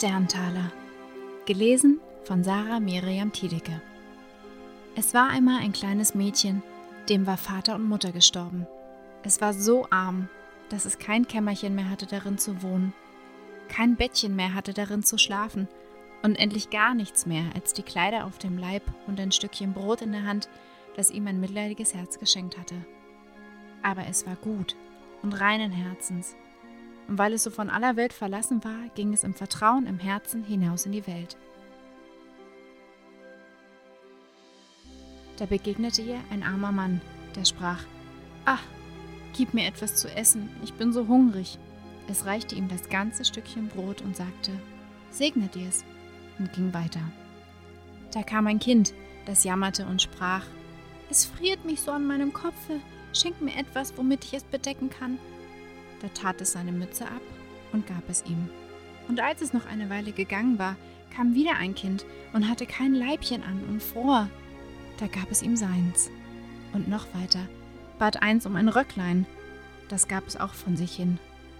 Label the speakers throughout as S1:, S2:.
S1: Sterntaler. Gelesen von Sarah Miriam Tiedecke. Es war einmal ein kleines Mädchen, dem war Vater und Mutter gestorben. Es war so arm, dass es kein Kämmerchen mehr hatte, darin zu wohnen, kein Bettchen mehr hatte, darin zu schlafen und endlich gar nichts mehr als die Kleider auf dem Leib und ein Stückchen Brot in der Hand, das ihm ein mitleidiges Herz geschenkt hatte. Aber es war gut und reinen Herzens und weil es so von aller Welt verlassen war, ging es im Vertrauen im Herzen hinaus in die Welt. Da begegnete ihr ein armer Mann, der sprach, Ach, gib mir etwas zu essen, ich bin so hungrig. Es reichte ihm das ganze Stückchen Brot und sagte, Segne dir's, und ging weiter. Da kam ein Kind, das jammerte und sprach, Es friert mich so an meinem Kopfe, schenk mir etwas, womit ich es bedecken kann. Da tat es seine Mütze ab und gab es ihm. Und als es noch eine Weile gegangen war, kam wieder ein Kind und hatte kein Leibchen an und fror. Da gab es ihm seins. Und noch weiter, bat eins um ein Röcklein. Das gab es auch von sich hin.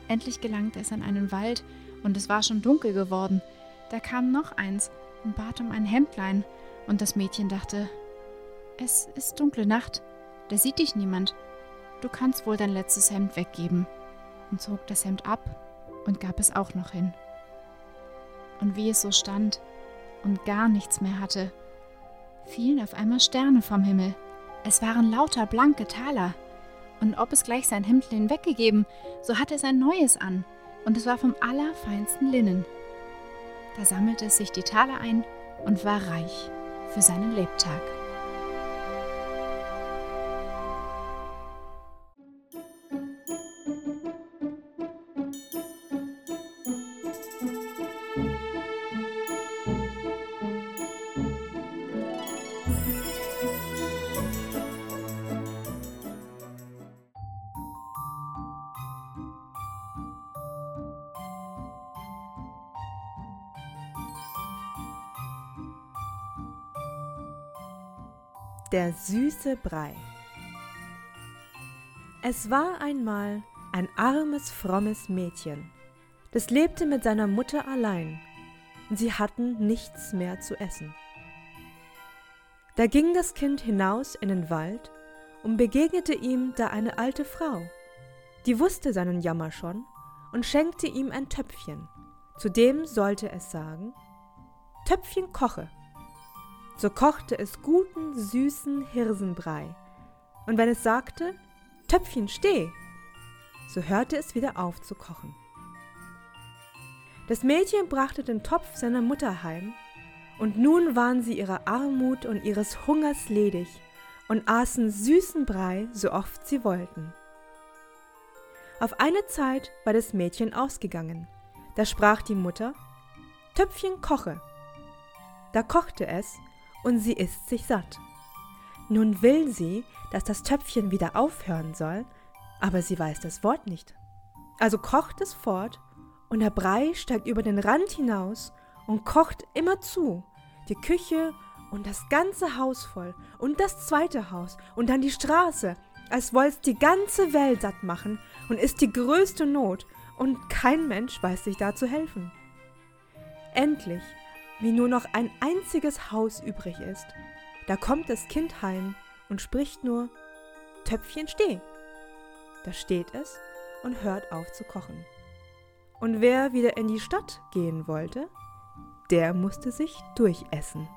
S1: Endlich gelangte es an einen Wald, und es war schon dunkel geworden. Da kam noch eins und bat um ein Hemdlein, und das Mädchen dachte, es ist dunkle Nacht, da sieht dich niemand. Du kannst wohl dein letztes Hemd weggeben und zog das Hemd ab und gab es auch noch hin. Und wie es so stand und gar nichts mehr hatte, fielen auf einmal Sterne vom Himmel. Es waren lauter blanke Taler. Und ob es gleich sein Hemdlein weggegeben, so hatte es ein neues an, und es war vom allerfeinsten Linnen. Da sammelte es sich die Taler ein und war reich für seinen Lebtag.
S2: Der süße Brei. Es war einmal ein armes, frommes Mädchen. Das lebte mit seiner Mutter allein, sie hatten nichts mehr zu essen. Da ging das Kind hinaus in den Wald und begegnete ihm da eine alte Frau, die wusste seinen Jammer schon und schenkte ihm ein Töpfchen. Zudem sollte es sagen, Töpfchen koche. So kochte es guten, süßen Hirsenbrei. Und wenn es sagte, Töpfchen steh, so hörte es wieder auf zu kochen. Das Mädchen brachte den Topf seiner Mutter heim, und nun waren sie ihrer Armut und ihres Hungers ledig und aßen süßen Brei, so oft sie wollten. Auf eine Zeit war das Mädchen ausgegangen. Da sprach die Mutter, Töpfchen koche. Da kochte es, und sie isst sich satt. Nun will sie, dass das Töpfchen wieder aufhören soll, aber sie weiß das Wort nicht. Also kocht es fort, und der Brei steigt über den Rand hinaus und kocht immer zu, die Küche und das ganze Haus voll und das zweite Haus und dann die Straße, als woll's die ganze Welt satt machen und ist die größte Not und kein Mensch weiß sich da zu helfen. Endlich wie nur noch ein einziges Haus übrig ist. Da kommt das Kind heim und spricht nur Töpfchen steh. Da steht es und hört auf zu kochen. Und wer wieder in die Stadt gehen wollte, der musste sich durchessen.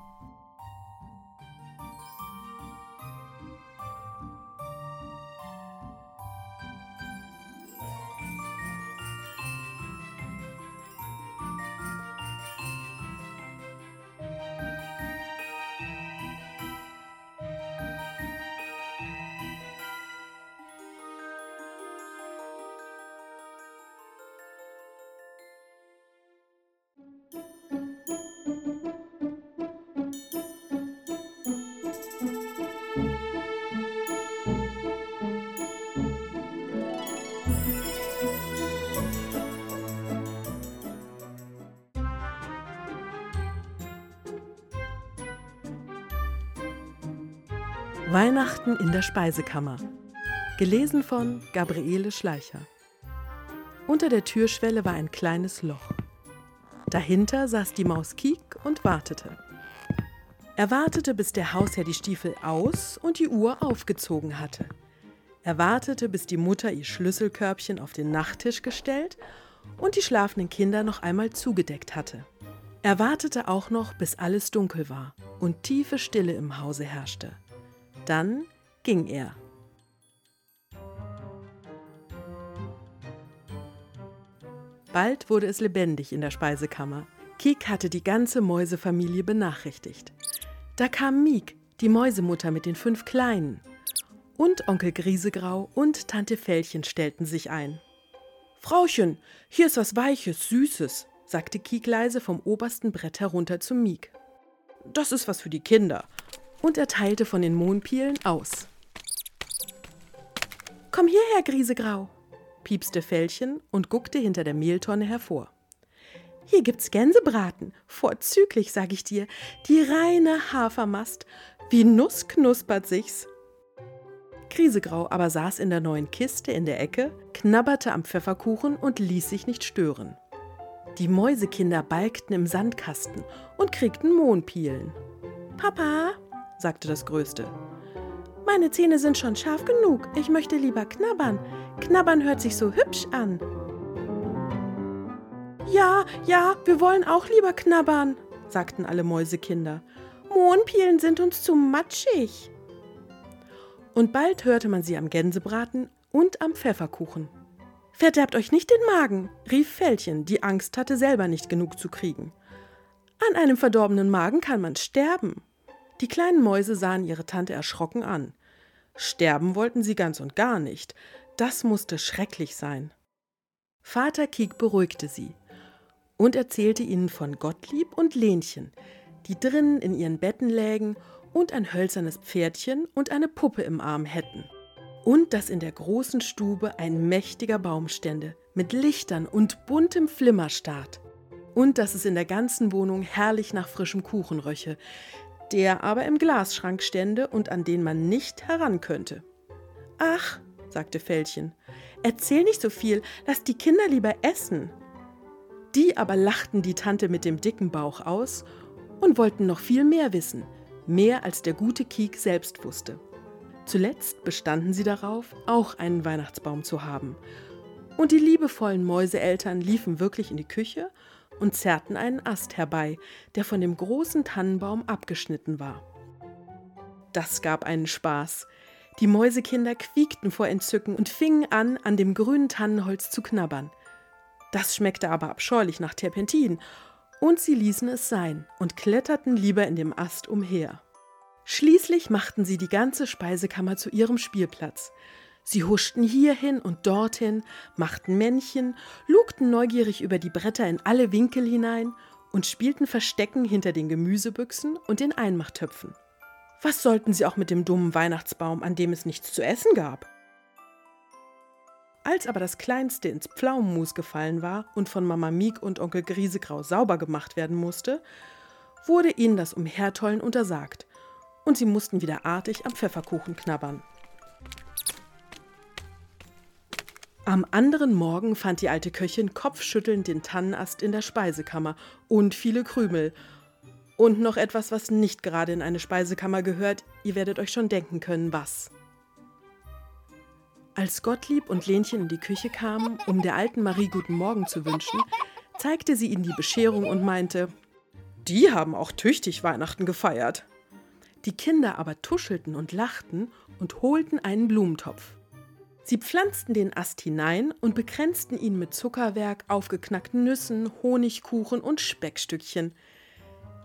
S3: Weihnachten in der Speisekammer. Gelesen von Gabriele Schleicher. Unter der Türschwelle war ein kleines Loch. Dahinter saß die Maus Kiek und wartete. Er wartete, bis der Hausherr die Stiefel aus und die Uhr aufgezogen hatte. Er wartete, bis die Mutter ihr Schlüsselkörbchen auf den Nachttisch gestellt und die schlafenden Kinder noch einmal zugedeckt hatte. Er wartete auch noch, bis alles dunkel war und tiefe Stille im Hause herrschte. Dann ging er. Bald wurde es lebendig in der Speisekammer. Kik hatte die ganze Mäusefamilie benachrichtigt. Da kam Miek, die Mäusemutter mit den fünf Kleinen. Und Onkel Griesegrau und Tante Fellchen stellten sich ein. Frauchen, hier ist was Weiches, Süßes, sagte Kik leise vom obersten Brett herunter zu Miek. Das ist was für die Kinder. Und er teilte von den Mohnpielen aus. Komm hierher, Griesegrau, piepste Fellchen und guckte hinter der Mehltonne hervor. Hier gibt's Gänsebraten, vorzüglich, sag ich dir, die reine Hafermast, wie Nuss knuspert sich's. Krisegrau aber saß in der neuen Kiste in der Ecke, knabberte am Pfefferkuchen und ließ sich nicht stören. Die Mäusekinder balgten im Sandkasten und kriegten Mohnpielen. Papa, sagte das Größte, meine Zähne sind schon scharf genug, ich möchte lieber knabbern. Knabbern hört sich so hübsch an. Ja, ja, wir wollen auch lieber knabbern, sagten alle Mäusekinder. Mohnpielen sind uns zu matschig. Und bald hörte man sie am Gänsebraten und am Pfefferkuchen. Verderbt euch nicht den Magen, rief Fellchen, die Angst hatte, selber nicht genug zu kriegen. An einem verdorbenen Magen kann man sterben. Die kleinen Mäuse sahen ihre Tante erschrocken an. Sterben wollten sie ganz und gar nicht. Das musste schrecklich sein. Vater Kiek beruhigte sie und erzählte ihnen von Gottlieb und Lenchen, die drinnen in ihren Betten lägen und ein hölzernes Pferdchen und eine Puppe im Arm hätten. Und dass in der großen Stube ein mächtiger Baum stände, mit Lichtern und buntem Flimmerstaat. Und dass es in der ganzen Wohnung herrlich nach frischem Kuchen röche, der aber im Glasschrank stände und an den man nicht heran könnte. Ach, sagte Fellchen, erzähl nicht so viel, lass die Kinder lieber essen. Die aber lachten die Tante mit dem dicken Bauch aus und wollten noch viel mehr wissen, mehr als der gute Kiek selbst wusste. Zuletzt bestanden sie darauf, auch einen Weihnachtsbaum zu haben. Und die liebevollen Mäuseeltern liefen wirklich in die Küche und zerrten einen Ast herbei, der von dem großen Tannenbaum abgeschnitten war. Das gab einen Spaß. Die Mäusekinder quiekten vor Entzücken und fingen an, an dem grünen Tannenholz zu knabbern. Das schmeckte aber abscheulich nach Terpentin, und sie ließen es sein und kletterten lieber in dem Ast umher. Schließlich machten sie die ganze Speisekammer zu ihrem Spielplatz. Sie huschten hierhin und dorthin, machten Männchen, lugten neugierig über die Bretter in alle Winkel hinein und spielten Verstecken hinter den Gemüsebüchsen und den Einmachtöpfen. Was sollten sie auch mit dem dummen Weihnachtsbaum, an dem es nichts zu essen gab? Als aber das Kleinste ins Pflaumenmus gefallen war und von Mama Miek und Onkel Griesegrau sauber gemacht werden musste, wurde ihnen das Umhertollen untersagt und sie mussten wieder artig am Pfefferkuchen knabbern. Am anderen Morgen fand die alte Köchin kopfschüttelnd den Tannenast in der Speisekammer und viele Krümel. Und noch etwas, was nicht gerade in eine Speisekammer gehört, ihr werdet euch schon denken können, was. Als Gottlieb und Lenchen in die Küche kamen, um der alten Marie guten Morgen zu wünschen, zeigte sie ihnen die Bescherung und meinte, die haben auch tüchtig Weihnachten gefeiert. Die Kinder aber tuschelten und lachten und holten einen Blumentopf. Sie pflanzten den Ast hinein und bekränzten ihn mit Zuckerwerk, aufgeknackten Nüssen, Honigkuchen und Speckstückchen.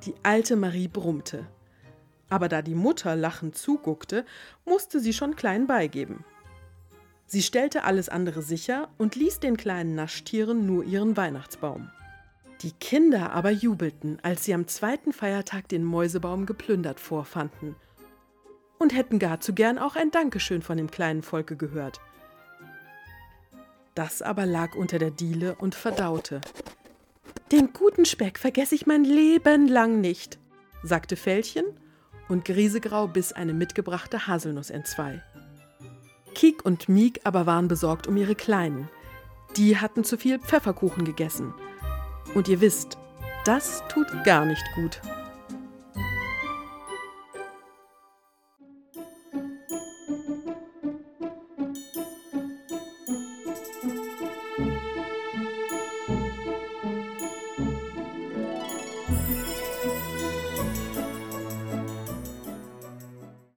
S3: Die alte Marie brummte. Aber da die Mutter lachend zuguckte, musste sie schon klein beigeben. Sie stellte alles andere sicher und ließ den kleinen Naschtieren nur ihren Weihnachtsbaum. Die Kinder aber jubelten, als sie am zweiten Feiertag den Mäusebaum geplündert vorfanden und hätten gar zu gern auch ein Dankeschön von dem kleinen Volke gehört. Das aber lag unter der Diele und verdaute. Den guten Speck vergesse ich mein Leben lang nicht, sagte Fellchen, und Griesegrau biss eine mitgebrachte Haselnuss entzwei. Kiek und Miek aber waren besorgt um ihre Kleinen. Die hatten zu viel Pfefferkuchen gegessen. Und ihr wisst, Das tut gar nicht gut.